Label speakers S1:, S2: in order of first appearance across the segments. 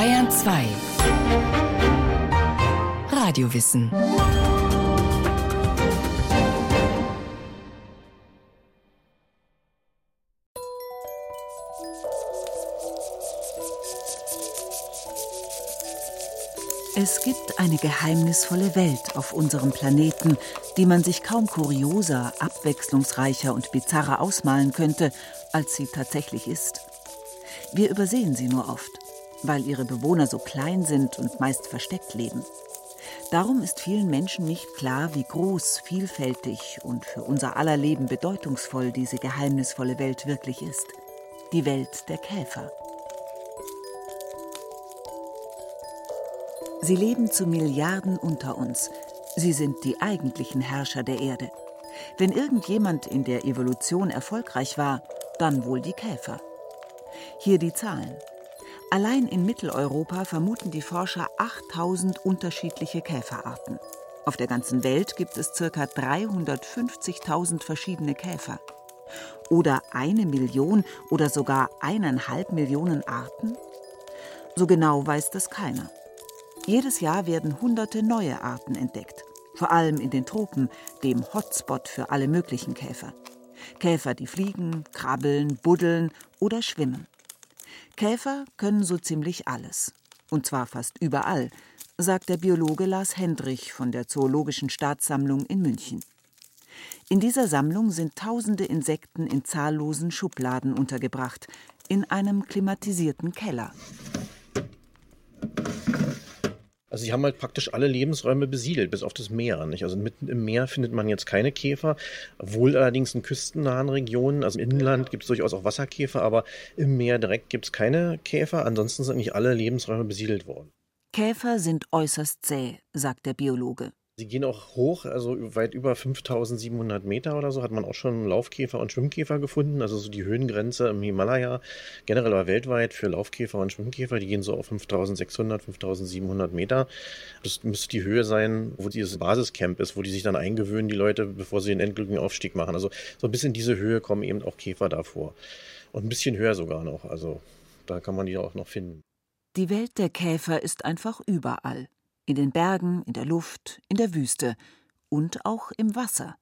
S1: Bayern 2 Radiowissen. Es gibt eine geheimnisvolle Welt auf unserem Planeten, die man sich kaum kurioser, abwechslungsreicher und bizarrer ausmalen könnte, als sie tatsächlich ist. Wir übersehen sie nur oft, weil ihre Bewohner so klein sind und meist versteckt leben. Darum ist vielen Menschen nicht klar, wie groß, vielfältig und für unser aller Leben bedeutungsvoll diese geheimnisvolle Welt wirklich ist. Die Welt der Käfer. Sie leben zu Milliarden unter uns. Sie sind die eigentlichen Herrscher der Erde. Wenn irgendjemand in der Evolution erfolgreich war, dann wohl die Käfer. Hier die Zahlen. Allein in Mitteleuropa vermuten die Forscher 8000 unterschiedliche Käferarten. Auf der ganzen Welt gibt es ca. 350.000 verschiedene Käfer. Oder eine Million oder sogar eineinhalb Millionen Arten? So genau weiß das keiner. Jedes Jahr werden hunderte neue Arten entdeckt, vor allem in den Tropen, dem Hotspot für alle möglichen Käfer. Käfer, die fliegen, krabbeln, buddeln oder schwimmen. Käfer können so ziemlich alles. Und zwar fast überall, sagt der Biologe Lars Hendrich von der Zoologischen Staatssammlung in München. In dieser Sammlung sind tausende Insekten in zahllosen Schubladen untergebracht, in einem klimatisierten Keller.
S2: Also sie haben halt praktisch alle Lebensräume besiedelt, bis auf das Meer. Nicht? Also mitten im Meer findet man jetzt keine Käfer, wohl allerdings in küstennahen Regionen. Also im Inland gibt es durchaus auch Wasserkäfer, aber im Meer direkt gibt es keine Käfer. Ansonsten sind nicht alle Lebensräume besiedelt worden.
S1: Käfer sind äußerst zäh, sagt der Biologe.
S2: Sie gehen auch hoch, also weit über 5700 Meter oder so hat man auch schon Laufkäfer und Schwimmkäfer gefunden. Also so die Höhengrenze im Himalaya, generell aber weltweit für Laufkäfer und Schwimmkäfer, die gehen so auf 5600, 5700 Meter. Das müsste die Höhe sein, wo dieses Basiscamp ist, wo die sich dann eingewöhnen, die Leute, bevor sie den endgültigen Aufstieg machen. Also so ein bisschen diese Höhe kommen eben auch Käfer davor. Und ein bisschen höher sogar noch. Also da kann man die auch noch finden.
S1: Die Welt der Käfer ist einfach überall in den Bergen, in der Luft, in der Wüste und auch im Wasser.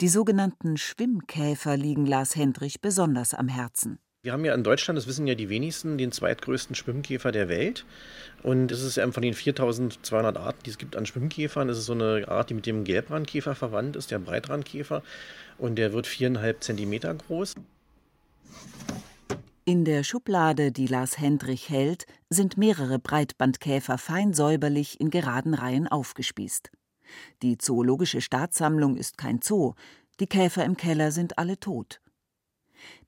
S1: Die sogenannten Schwimmkäfer liegen Lars Hendrich besonders am Herzen.
S2: Wir haben ja in Deutschland, das wissen ja die wenigsten, den zweitgrößten Schwimmkäfer der Welt. Und es ist von den 4200 Arten, die es gibt an Schwimmkäfern, ist es so eine Art, die mit dem Gelbrandkäfer verwandt ist, der Breitrandkäfer. Und der wird viereinhalb Zentimeter groß.
S1: In der Schublade, die Lars Hendrich hält, sind mehrere Breitbandkäfer fein säuberlich in geraden Reihen aufgespießt. Die Zoologische Staatssammlung ist kein Zoo, die Käfer im Keller sind alle tot.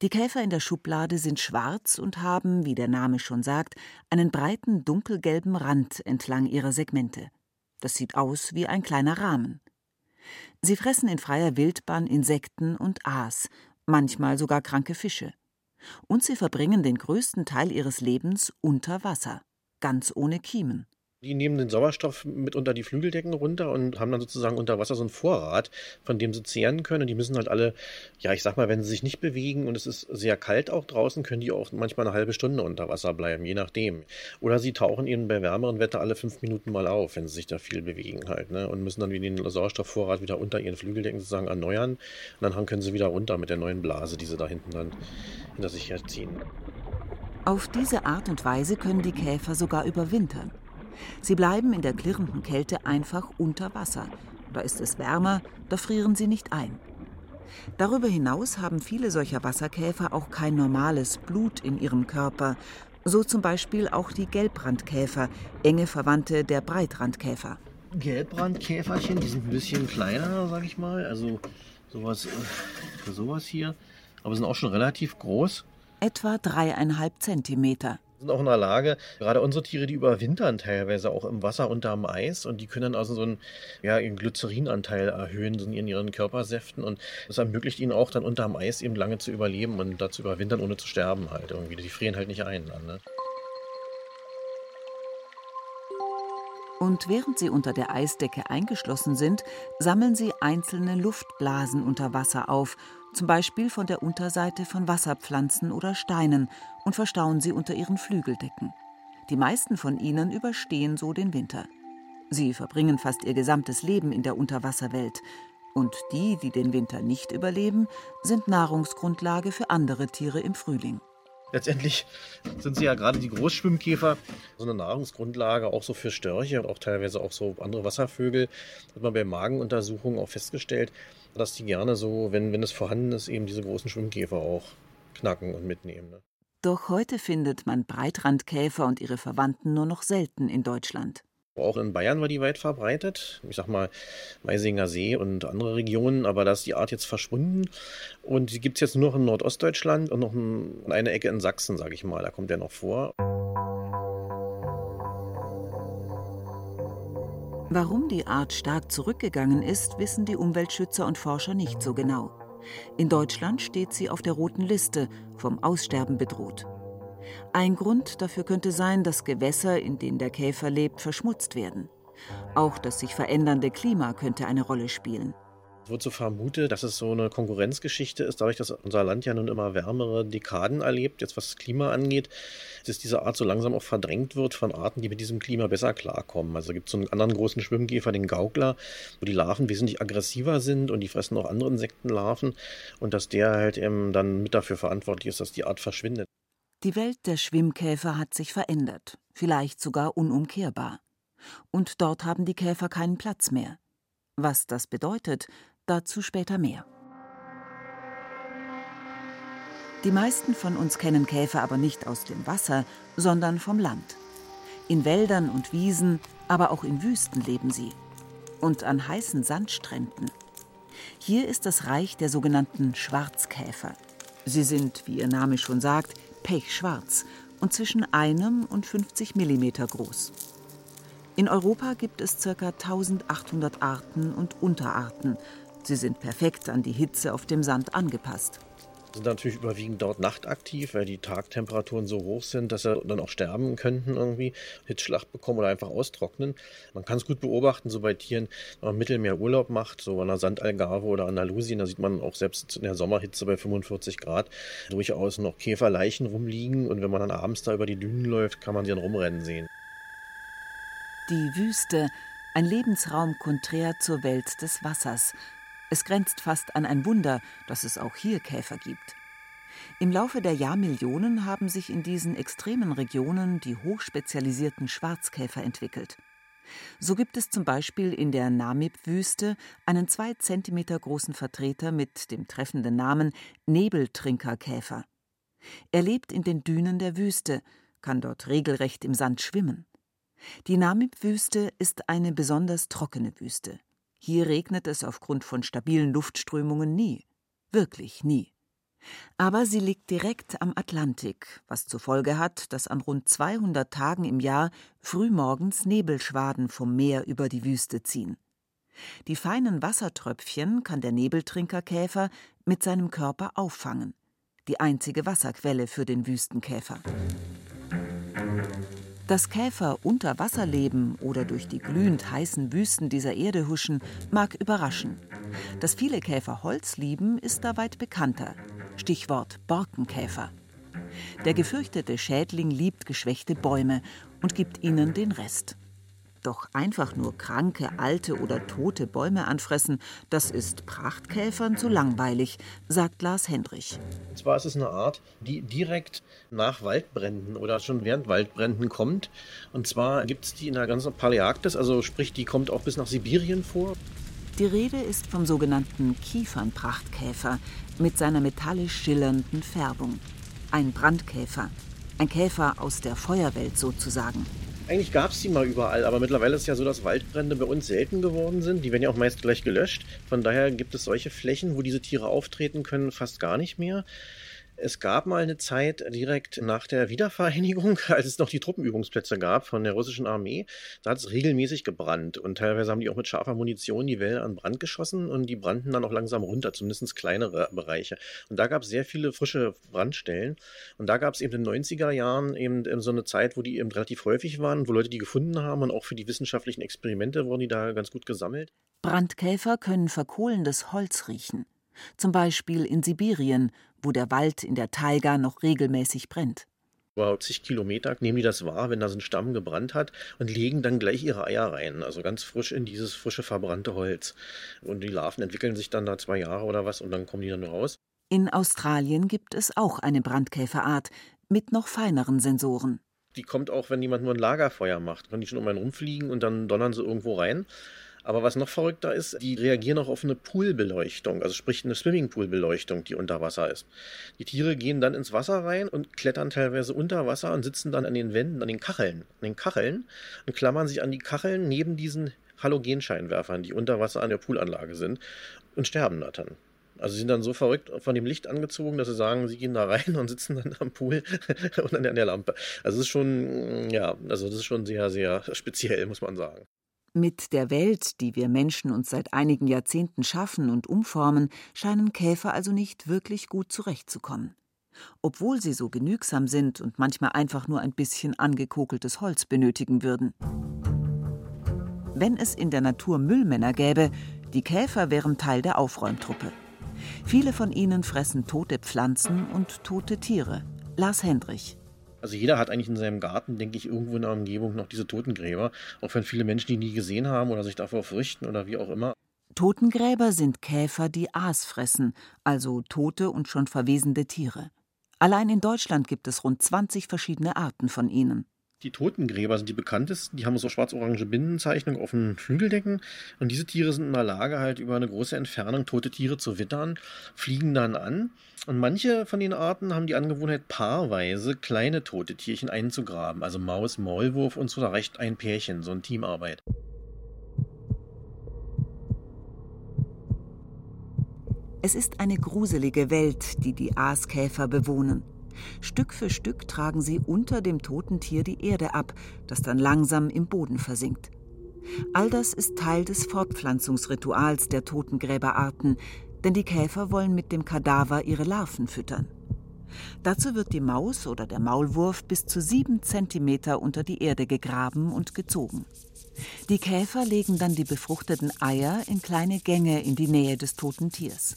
S1: Die Käfer in der Schublade sind schwarz und haben, wie der Name schon sagt, einen breiten dunkelgelben Rand entlang ihrer Segmente. Das sieht aus wie ein kleiner Rahmen. Sie fressen in freier Wildbahn Insekten und Aas, manchmal sogar kranke Fische. Und sie verbringen den größten Teil ihres Lebens unter Wasser, ganz ohne Kiemen.
S2: Die nehmen den Sauerstoff mit unter die Flügeldecken runter und haben dann sozusagen unter Wasser so einen Vorrat, von dem sie zehren können. Und die müssen halt alle, ja, ich sag mal, wenn sie sich nicht bewegen und es ist sehr kalt auch draußen, können die auch manchmal eine halbe Stunde unter Wasser bleiben, je nachdem. Oder sie tauchen eben bei wärmeren Wetter alle fünf Minuten mal auf, wenn sie sich da viel bewegen halt, ne? Und müssen dann wieder den Sauerstoffvorrat wieder unter ihren Flügeldecken sozusagen erneuern. Und dann können sie wieder runter mit der neuen Blase, die sie da hinten dann hinter sich herziehen.
S1: Auf diese Art und Weise können die Käfer sogar überwintern. Sie bleiben in der klirrenden Kälte einfach unter Wasser. Da ist es wärmer, da frieren sie nicht ein. Darüber hinaus haben viele solcher Wasserkäfer auch kein normales Blut in ihrem Körper, so zum Beispiel auch die Gelbrandkäfer, enge Verwandte der Breitrandkäfer.
S2: Gelbrandkäferchen, die sind ein bisschen kleiner, sag ich mal, also sowas, äh, sowas hier, aber sind auch schon relativ groß.
S1: Etwa dreieinhalb Zentimeter
S2: sind auch in der Lage, gerade unsere Tiere, die überwintern teilweise auch im Wasser unterm Eis und die können dann also so einen, ja, ihren Glycerinanteil erhöhen in ihren Körpersäften und das ermöglicht ihnen auch dann unterm Eis eben lange zu überleben und da zu überwintern, ohne zu sterben halt irgendwie. Die frieren halt nicht ein. Dann, ne?
S1: Und während sie unter der Eisdecke eingeschlossen sind, sammeln sie einzelne Luftblasen unter Wasser auf zum Beispiel von der Unterseite von Wasserpflanzen oder Steinen, und verstauen sie unter ihren Flügeldecken. Die meisten von ihnen überstehen so den Winter. Sie verbringen fast ihr gesamtes Leben in der Unterwasserwelt. Und die, die den Winter nicht überleben, sind Nahrungsgrundlage für andere Tiere im Frühling.
S2: Letztendlich sind sie ja gerade die Großschwimmkäfer so eine Nahrungsgrundlage auch so für Störche und auch teilweise auch so andere Wasservögel. Hat man bei Magenuntersuchungen auch festgestellt, dass die gerne so, wenn, wenn es vorhanden ist, eben diese großen Schwimmkäfer auch knacken und mitnehmen. Ne?
S1: Doch heute findet man Breitrandkäfer und ihre Verwandten nur noch selten in Deutschland.
S2: Auch in Bayern war die weit verbreitet. Ich sag mal Meisinger See und andere Regionen, aber da ist die Art jetzt verschwunden. Und die gibt es jetzt nur noch in Nordostdeutschland und noch in eine Ecke in Sachsen, sage ich mal. Da kommt der noch vor.
S1: Warum die Art stark zurückgegangen ist, wissen die Umweltschützer und Forscher nicht so genau. In Deutschland steht sie auf der roten Liste, vom Aussterben bedroht. Ein Grund dafür könnte sein, dass Gewässer, in denen der Käfer lebt, verschmutzt werden. Auch das sich verändernde Klima könnte eine Rolle spielen.
S2: Es wird so vermutet, dass es so eine Konkurrenzgeschichte ist, dadurch, dass unser Land ja nun immer wärmere Dekaden erlebt, jetzt was das Klima angeht, dass diese Art so langsam auch verdrängt wird von Arten, die mit diesem Klima besser klarkommen. Also gibt es so einen anderen großen Schwimmkäfer, den Gaukler, wo die Larven wesentlich aggressiver sind und die fressen auch andere Insektenlarven und dass der halt eben dann mit dafür verantwortlich ist, dass die Art verschwindet.
S1: Die Welt der Schwimmkäfer hat sich verändert, vielleicht sogar unumkehrbar. Und dort haben die Käfer keinen Platz mehr. Was das bedeutet, dazu später mehr. Die meisten von uns kennen Käfer aber nicht aus dem Wasser, sondern vom Land. In Wäldern und Wiesen, aber auch in Wüsten leben sie. Und an heißen Sandstränden. Hier ist das Reich der sogenannten Schwarzkäfer. Sie sind, wie ihr Name schon sagt, pechschwarz und zwischen einem und 50 mm groß. In Europa gibt es ca. 1800 Arten und Unterarten. Sie sind perfekt an die Hitze auf dem Sand angepasst
S2: sind natürlich überwiegend dort nachtaktiv, weil die Tagtemperaturen so hoch sind, dass sie dann auch sterben könnten irgendwie, Hitzschlag bekommen oder einfach austrocknen. Man kann es gut beobachten, so bei Tieren, wenn man Mittelmeer Urlaub macht, so an der Sandalgarve oder Andalusien, da sieht man auch selbst in der Sommerhitze bei 45 Grad durchaus noch Käferleichen rumliegen und wenn man dann abends da über die Dünen läuft, kann man sie dann rumrennen sehen.
S1: Die Wüste, ein Lebensraum konträr zur Welt des Wassers, es grenzt fast an ein Wunder, dass es auch hier Käfer gibt. Im Laufe der Jahrmillionen haben sich in diesen extremen Regionen die hochspezialisierten Schwarzkäfer entwickelt. So gibt es zum Beispiel in der Namib-Wüste einen zwei Zentimeter großen Vertreter mit dem treffenden Namen Nebeltrinkerkäfer. Er lebt in den Dünen der Wüste, kann dort regelrecht im Sand schwimmen. Die Namib-Wüste ist eine besonders trockene Wüste. Hier regnet es aufgrund von stabilen Luftströmungen nie, wirklich nie. Aber sie liegt direkt am Atlantik, was zur Folge hat, dass an rund 200 Tagen im Jahr frühmorgens Nebelschwaden vom Meer über die Wüste ziehen. Die feinen Wassertröpfchen kann der Nebeltrinkerkäfer mit seinem Körper auffangen, die einzige Wasserquelle für den Wüstenkäfer. Dass Käfer unter Wasser leben oder durch die glühend heißen Wüsten dieser Erde huschen, mag überraschen. Dass viele Käfer Holz lieben, ist da weit bekannter. Stichwort Borkenkäfer. Der gefürchtete Schädling liebt geschwächte Bäume und gibt ihnen den Rest. Doch einfach nur kranke, alte oder tote Bäume anfressen, das ist Prachtkäfern zu langweilig, sagt Lars Hendrich.
S2: Und zwar ist es eine Art, die direkt nach Waldbränden oder schon während Waldbränden kommt. Und zwar gibt es die in der ganzen Paläarktis, also sprich, die kommt auch bis nach Sibirien vor.
S1: Die Rede ist vom sogenannten Kiefernprachtkäfer mit seiner metallisch schillernden Färbung. Ein Brandkäfer. Ein Käfer aus der Feuerwelt sozusagen.
S2: Eigentlich gab es die mal überall, aber mittlerweile ist ja so, dass Waldbrände bei uns selten geworden sind. Die werden ja auch meist gleich gelöscht. Von daher gibt es solche Flächen, wo diese Tiere auftreten können, fast gar nicht mehr. Es gab mal eine Zeit direkt nach der Wiedervereinigung, als es noch die Truppenübungsplätze gab von der russischen Armee. Da hat es regelmäßig gebrannt und teilweise haben die auch mit scharfer Munition die Wälder an Brand geschossen und die brannten dann auch langsam runter, zumindest kleinere Bereiche. Und da gab es sehr viele frische Brandstellen. Und da gab es eben in den 90er Jahren eben so eine Zeit, wo die eben relativ häufig waren, wo Leute die gefunden haben und auch für die wissenschaftlichen Experimente wurden die da ganz gut gesammelt.
S1: Brandkäfer können verkohlendes Holz riechen. Zum Beispiel in Sibirien, wo der Wald in der Taiga noch regelmäßig brennt.
S2: Über zig Kilometer nehmen die das wahr, wenn da so ein Stamm gebrannt hat und legen dann gleich ihre Eier rein, also ganz frisch in dieses frische verbrannte Holz. Und die Larven entwickeln sich dann da zwei Jahre oder was und dann kommen die dann raus.
S1: In Australien gibt es auch eine Brandkäferart mit noch feineren Sensoren.
S2: Die kommt auch, wenn jemand nur ein Lagerfeuer macht. Wenn die schon um einen rumfliegen und dann donnern sie irgendwo rein. Aber was noch verrückter ist, die reagieren auch auf eine Poolbeleuchtung, also sprich eine Swimmingpoolbeleuchtung, die unter Wasser ist. Die Tiere gehen dann ins Wasser rein und klettern teilweise unter Wasser und sitzen dann an den Wänden, an den Kacheln, an den Kacheln und klammern sich an die Kacheln neben diesen Halogenscheinwerfern, die unter Wasser an der Poolanlage sind und sterben da dann. Also sie sind dann so verrückt von dem Licht angezogen, dass sie sagen, sie gehen da rein und sitzen dann am Pool und an der Lampe. Also es ist schon, ja, also das ist schon sehr, sehr speziell, muss man sagen.
S1: Mit der Welt, die wir Menschen uns seit einigen Jahrzehnten schaffen und umformen, scheinen Käfer also nicht wirklich gut zurechtzukommen. Obwohl sie so genügsam sind und manchmal einfach nur ein bisschen angekokeltes Holz benötigen würden. Wenn es in der Natur Müllmänner gäbe, die Käfer wären Teil der Aufräumtruppe. Viele von ihnen fressen tote Pflanzen und tote Tiere. Lars Hendrich.
S2: Also jeder hat eigentlich in seinem Garten, denke ich, irgendwo in der Umgebung noch diese Totengräber. Auch wenn viele Menschen die nie gesehen haben oder sich davor fürchten oder wie auch immer.
S1: Totengräber sind Käfer, die Aas fressen, also tote und schon verwesende Tiere. Allein in Deutschland gibt es rund 20 verschiedene Arten von ihnen.
S2: Die Totengräber sind die bekanntesten. Die haben so schwarz-orange Binnenzeichnung auf den Flügeldecken. Und diese Tiere sind in der Lage, halt über eine große Entfernung tote Tiere zu wittern, fliegen dann an. Und manche von den Arten haben die Angewohnheit, paarweise kleine tote Tierchen einzugraben. Also Maus, Maulwurf und so, da reicht ein Pärchen, so eine Teamarbeit.
S1: Es ist eine gruselige Welt, die die Aaskäfer bewohnen. Stück für Stück tragen sie unter dem toten Tier die Erde ab, das dann langsam im Boden versinkt. All das ist Teil des Fortpflanzungsrituals der Totengräberarten, denn die Käfer wollen mit dem Kadaver ihre Larven füttern. Dazu wird die Maus oder der Maulwurf bis zu sieben Zentimeter unter die Erde gegraben und gezogen. Die Käfer legen dann die befruchteten Eier in kleine Gänge in die Nähe des toten Tiers.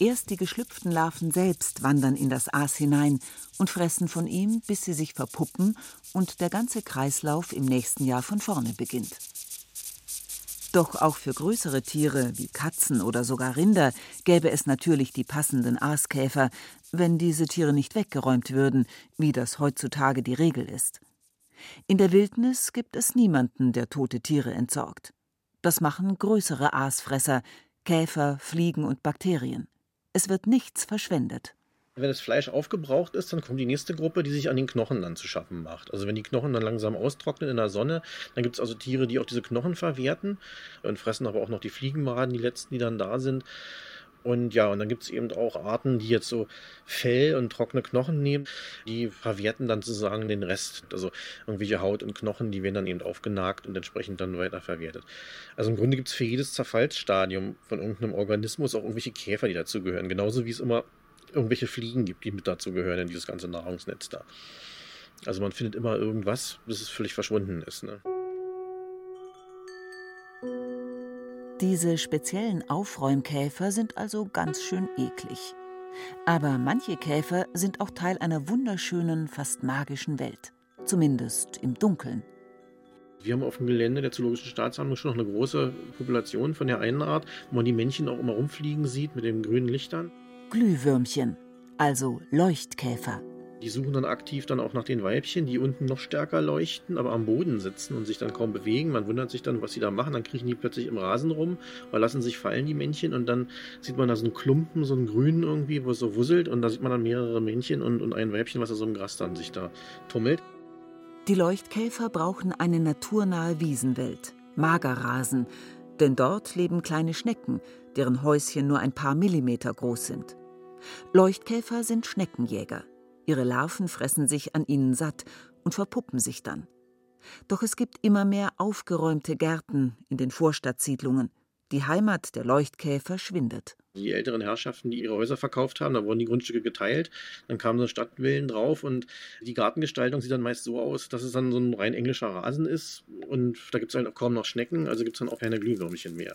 S1: Erst die geschlüpften Larven selbst wandern in das Aas hinein und fressen von ihm, bis sie sich verpuppen und der ganze Kreislauf im nächsten Jahr von vorne beginnt. Doch auch für größere Tiere wie Katzen oder sogar Rinder gäbe es natürlich die passenden Aaskäfer, wenn diese Tiere nicht weggeräumt würden, wie das heutzutage die Regel ist. In der Wildnis gibt es niemanden, der tote Tiere entsorgt. Das machen größere Aasfresser, Käfer, Fliegen und Bakterien. Es wird nichts verschwendet.
S2: Wenn das Fleisch aufgebraucht ist, dann kommt die nächste Gruppe, die sich an den Knochen dann zu schaffen macht. Also wenn die Knochen dann langsam austrocknen in der Sonne, dann gibt es also Tiere, die auch diese Knochen verwerten und fressen aber auch noch die Fliegenmaden, die letzten, die dann da sind. Und ja, und dann gibt es eben auch Arten, die jetzt so Fell und trockene Knochen nehmen, die verwerten dann sozusagen den Rest. Also irgendwelche Haut und Knochen, die werden dann eben aufgenagt und entsprechend dann weiter verwertet. Also im Grunde gibt es für jedes Zerfallsstadium von irgendeinem Organismus auch irgendwelche Käfer, die dazugehören. Genauso wie es immer irgendwelche Fliegen gibt, die mit dazugehören in dieses ganze Nahrungsnetz da. Also man findet immer irgendwas, bis es völlig verschwunden ist. Ne?
S1: Diese speziellen Aufräumkäfer sind also ganz schön eklig. Aber manche Käfer sind auch Teil einer wunderschönen, fast magischen Welt. Zumindest im Dunkeln.
S2: Wir haben auf dem Gelände der Zoologischen Staatssammlung schon noch eine große Population von der einen Art, wo man die Männchen auch immer rumfliegen sieht mit den grünen Lichtern.
S1: Glühwürmchen, also Leuchtkäfer.
S2: Die suchen dann aktiv dann auch nach den Weibchen, die unten noch stärker leuchten, aber am Boden sitzen und sich dann kaum bewegen. Man wundert sich dann, was sie da machen. Dann kriechen die plötzlich im Rasen rum oder lassen sich fallen, die Männchen. Und dann sieht man da so einen Klumpen, so einen grünen irgendwie, wo es so wusselt. Und da sieht man dann mehrere Männchen und, und ein Weibchen, was da so im Gras dann sich da tummelt.
S1: Die Leuchtkäfer brauchen eine naturnahe Wiesenwelt, Magerrasen, denn dort leben kleine Schnecken, deren Häuschen nur ein paar Millimeter groß sind. Leuchtkäfer sind Schneckenjäger. Ihre Larven fressen sich an ihnen satt und verpuppen sich dann. Doch es gibt immer mehr aufgeräumte Gärten in den Vorstadtsiedlungen. Die Heimat der Leuchtkäfer schwindet.
S2: Die älteren Herrschaften, die ihre Häuser verkauft haben, da wurden die Grundstücke geteilt, dann kamen so Stadtvillen drauf und die Gartengestaltung sieht dann meist so aus, dass es dann so ein rein englischer Rasen ist und da gibt es halt kaum noch Schnecken, also gibt es dann auch keine Glühwürmchen mehr.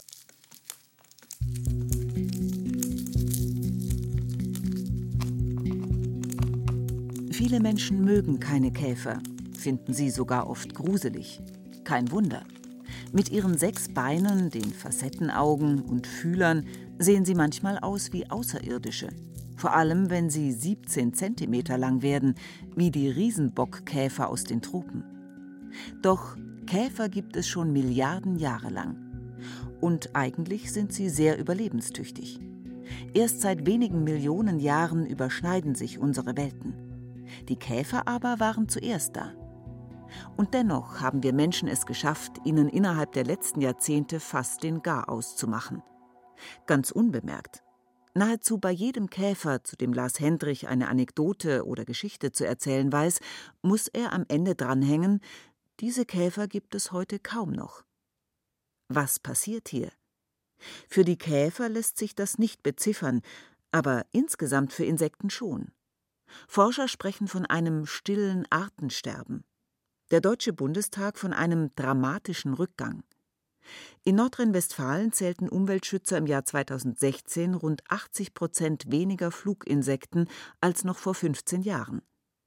S1: Viele Menschen mögen keine Käfer, finden sie sogar oft gruselig. Kein Wunder. Mit ihren sechs Beinen, den Facettenaugen und Fühlern sehen sie manchmal aus wie Außerirdische. Vor allem, wenn sie 17 cm lang werden, wie die Riesenbockkäfer aus den Tropen. Doch Käfer gibt es schon Milliarden Jahre lang. Und eigentlich sind sie sehr überlebenstüchtig. Erst seit wenigen Millionen Jahren überschneiden sich unsere Welten. Die Käfer aber waren zuerst da. Und dennoch haben wir Menschen es geschafft, ihnen innerhalb der letzten Jahrzehnte fast den Garaus zu machen. Ganz unbemerkt. Nahezu bei jedem Käfer, zu dem Lars Hendrich eine Anekdote oder Geschichte zu erzählen weiß, muss er am Ende dranhängen, diese Käfer gibt es heute kaum noch. Was passiert hier? Für die Käfer lässt sich das nicht beziffern, aber insgesamt für Insekten schon. Forscher sprechen von einem stillen Artensterben. Der Deutsche Bundestag von einem dramatischen Rückgang. In Nordrhein-Westfalen zählten Umweltschützer im Jahr 2016 rund 80 Prozent weniger Fluginsekten als noch vor 15 Jahren.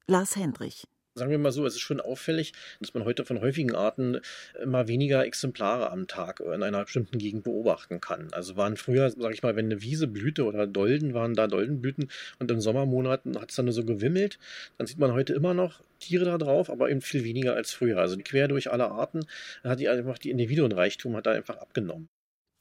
S1: Lars Hendrich
S2: sagen wir mal so, es ist schon auffällig, dass man heute von häufigen Arten immer weniger Exemplare am Tag in einer bestimmten Gegend beobachten kann. Also waren früher, sage ich mal, wenn eine Wiese blühte oder Dolden, waren da Doldenblüten und in Sommermonaten hat es dann so gewimmelt. Dann sieht man heute immer noch Tiere da drauf, aber eben viel weniger als früher. Also quer durch alle Arten hat die einfach die Individuenreichtum hat da einfach abgenommen.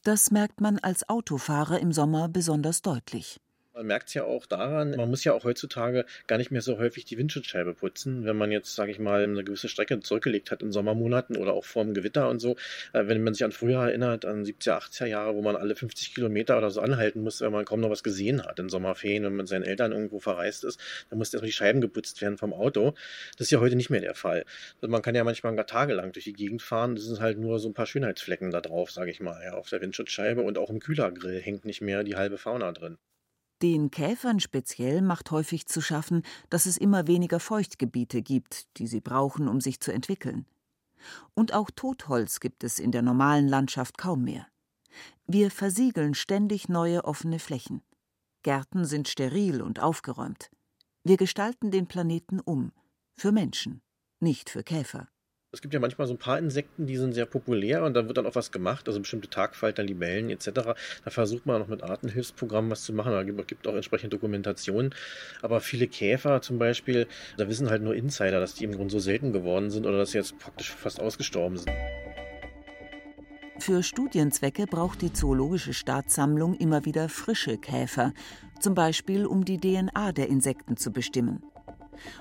S1: Das merkt man als Autofahrer im Sommer besonders deutlich.
S2: Man merkt es ja auch daran, man muss ja auch heutzutage gar nicht mehr so häufig die Windschutzscheibe putzen, wenn man jetzt, sage ich mal, eine gewisse Strecke zurückgelegt hat in Sommermonaten oder auch vor dem Gewitter und so. Äh, wenn man sich an früher erinnert, an 70er, 80er Jahre, wo man alle 50 Kilometer oder so anhalten musste, wenn man kaum noch was gesehen hat in Sommerferien, wenn man mit seinen Eltern irgendwo verreist ist, dann musste erstmal die Scheiben geputzt werden vom Auto. Das ist ja heute nicht mehr der Fall. Also man kann ja manchmal gar tagelang durch die Gegend fahren, das sind halt nur so ein paar Schönheitsflecken da drauf, sage ich mal, ja, auf der Windschutzscheibe und auch im Kühlergrill hängt nicht mehr die halbe Fauna drin.
S1: Den Käfern speziell macht häufig zu schaffen, dass es immer weniger Feuchtgebiete gibt, die sie brauchen, um sich zu entwickeln. Und auch Totholz gibt es in der normalen Landschaft kaum mehr. Wir versiegeln ständig neue offene Flächen. Gärten sind steril und aufgeräumt. Wir gestalten den Planeten um, für Menschen, nicht für Käfer.
S2: Es gibt ja manchmal so ein paar Insekten, die sind sehr populär und da wird dann auch was gemacht, also bestimmte Tagfalter, Libellen etc. Da versucht man auch mit Artenhilfsprogrammen was zu machen, da gibt auch entsprechende Dokumentationen. Aber viele Käfer zum Beispiel, da wissen halt nur Insider, dass die im Grunde so selten geworden sind oder dass sie jetzt praktisch fast ausgestorben sind.
S1: Für Studienzwecke braucht die Zoologische Staatssammlung immer wieder frische Käfer, zum Beispiel um die DNA der Insekten zu bestimmen.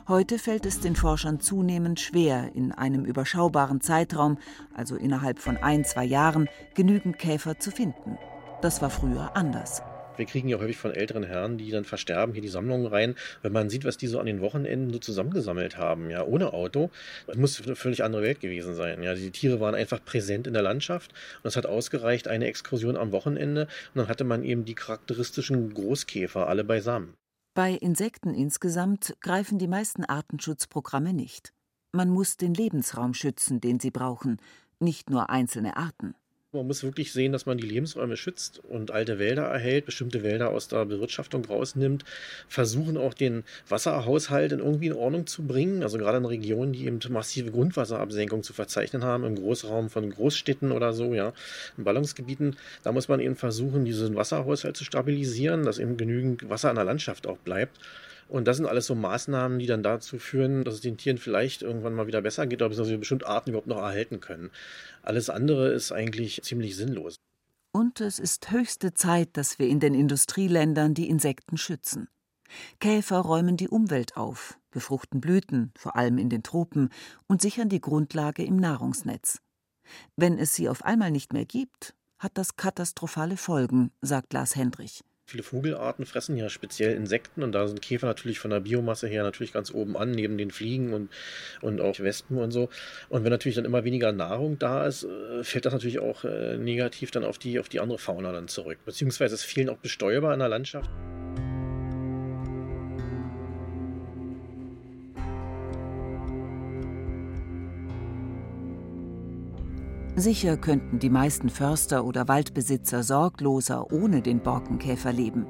S1: Heute fällt es den Forschern zunehmend schwer, in einem überschaubaren Zeitraum, also innerhalb von ein, zwei Jahren, genügend Käfer zu finden. Das war früher anders.
S2: Wir kriegen ja häufig von älteren Herren, die dann versterben, hier die Sammlungen rein. Wenn man sieht, was die so an den Wochenenden so zusammengesammelt haben, ja, ohne Auto, das muss eine völlig andere Welt gewesen sein. Ja, die Tiere waren einfach präsent in der Landschaft und es hat ausgereicht, eine Exkursion am Wochenende und dann hatte man eben die charakteristischen Großkäfer alle beisammen.
S1: Bei Insekten insgesamt greifen die meisten Artenschutzprogramme nicht. Man muss den Lebensraum schützen, den sie brauchen, nicht nur einzelne Arten.
S2: Man muss wirklich sehen, dass man die Lebensräume schützt und alte Wälder erhält, bestimmte Wälder aus der Bewirtschaftung rausnimmt, versuchen auch den Wasserhaushalt in irgendwie in Ordnung zu bringen. Also gerade in Regionen, die eben massive Grundwasserabsenkung zu verzeichnen haben, im Großraum von Großstädten oder so, ja, in Ballungsgebieten, da muss man eben versuchen, diesen Wasserhaushalt zu stabilisieren, dass eben genügend Wasser in der Landschaft auch bleibt. Und das sind alles so Maßnahmen, die dann dazu führen, dass es den Tieren vielleicht irgendwann mal wieder besser geht, oder dass wir bestimmte Arten überhaupt noch erhalten können. Alles andere ist eigentlich ziemlich sinnlos.
S1: Und es ist höchste Zeit, dass wir in den Industrieländern die Insekten schützen. Käfer räumen die Umwelt auf, befruchten Blüten, vor allem in den Tropen, und sichern die Grundlage im Nahrungsnetz. Wenn es sie auf einmal nicht mehr gibt, hat das katastrophale Folgen, sagt Lars Hendrich.
S2: Viele Vogelarten fressen ja speziell Insekten und da sind Käfer natürlich von der Biomasse her natürlich ganz oben an, neben den Fliegen und, und auch Wespen und so. Und wenn natürlich dann immer weniger Nahrung da ist, äh, fällt das natürlich auch äh, negativ dann auf die, auf die andere Fauna dann zurück. Beziehungsweise es fehlen auch Bestäuber in der Landschaft.
S1: Sicher könnten die meisten Förster oder Waldbesitzer sorgloser ohne den Borkenkäfer leben.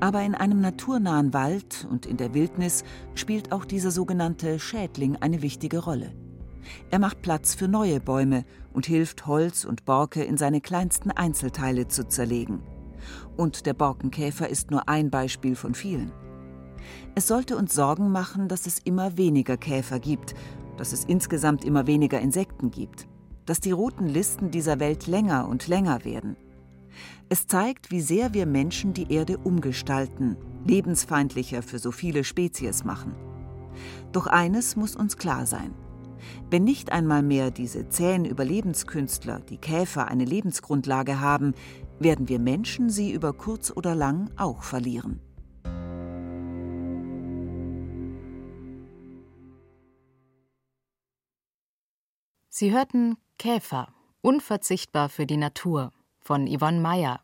S1: Aber in einem naturnahen Wald und in der Wildnis spielt auch dieser sogenannte Schädling eine wichtige Rolle. Er macht Platz für neue Bäume und hilft Holz und Borke in seine kleinsten Einzelteile zu zerlegen. Und der Borkenkäfer ist nur ein Beispiel von vielen. Es sollte uns Sorgen machen, dass es immer weniger Käfer gibt, dass es insgesamt immer weniger Insekten gibt, dass die roten Listen dieser Welt länger und länger werden. Es zeigt, wie sehr wir Menschen die Erde umgestalten, lebensfeindlicher für so viele Spezies machen. Doch eines muss uns klar sein. Wenn nicht einmal mehr diese zähen Überlebenskünstler, die Käfer, eine Lebensgrundlage haben, werden wir Menschen sie über kurz oder lang auch verlieren.
S3: Sie hörten Käfer, unverzichtbar für die Natur von Yvonne Meyer,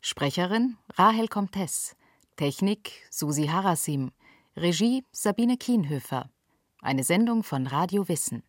S3: Sprecherin Rahel Comtes, Technik Susi Harasim, Regie Sabine Kienhöfer. Eine Sendung von Radio Wissen.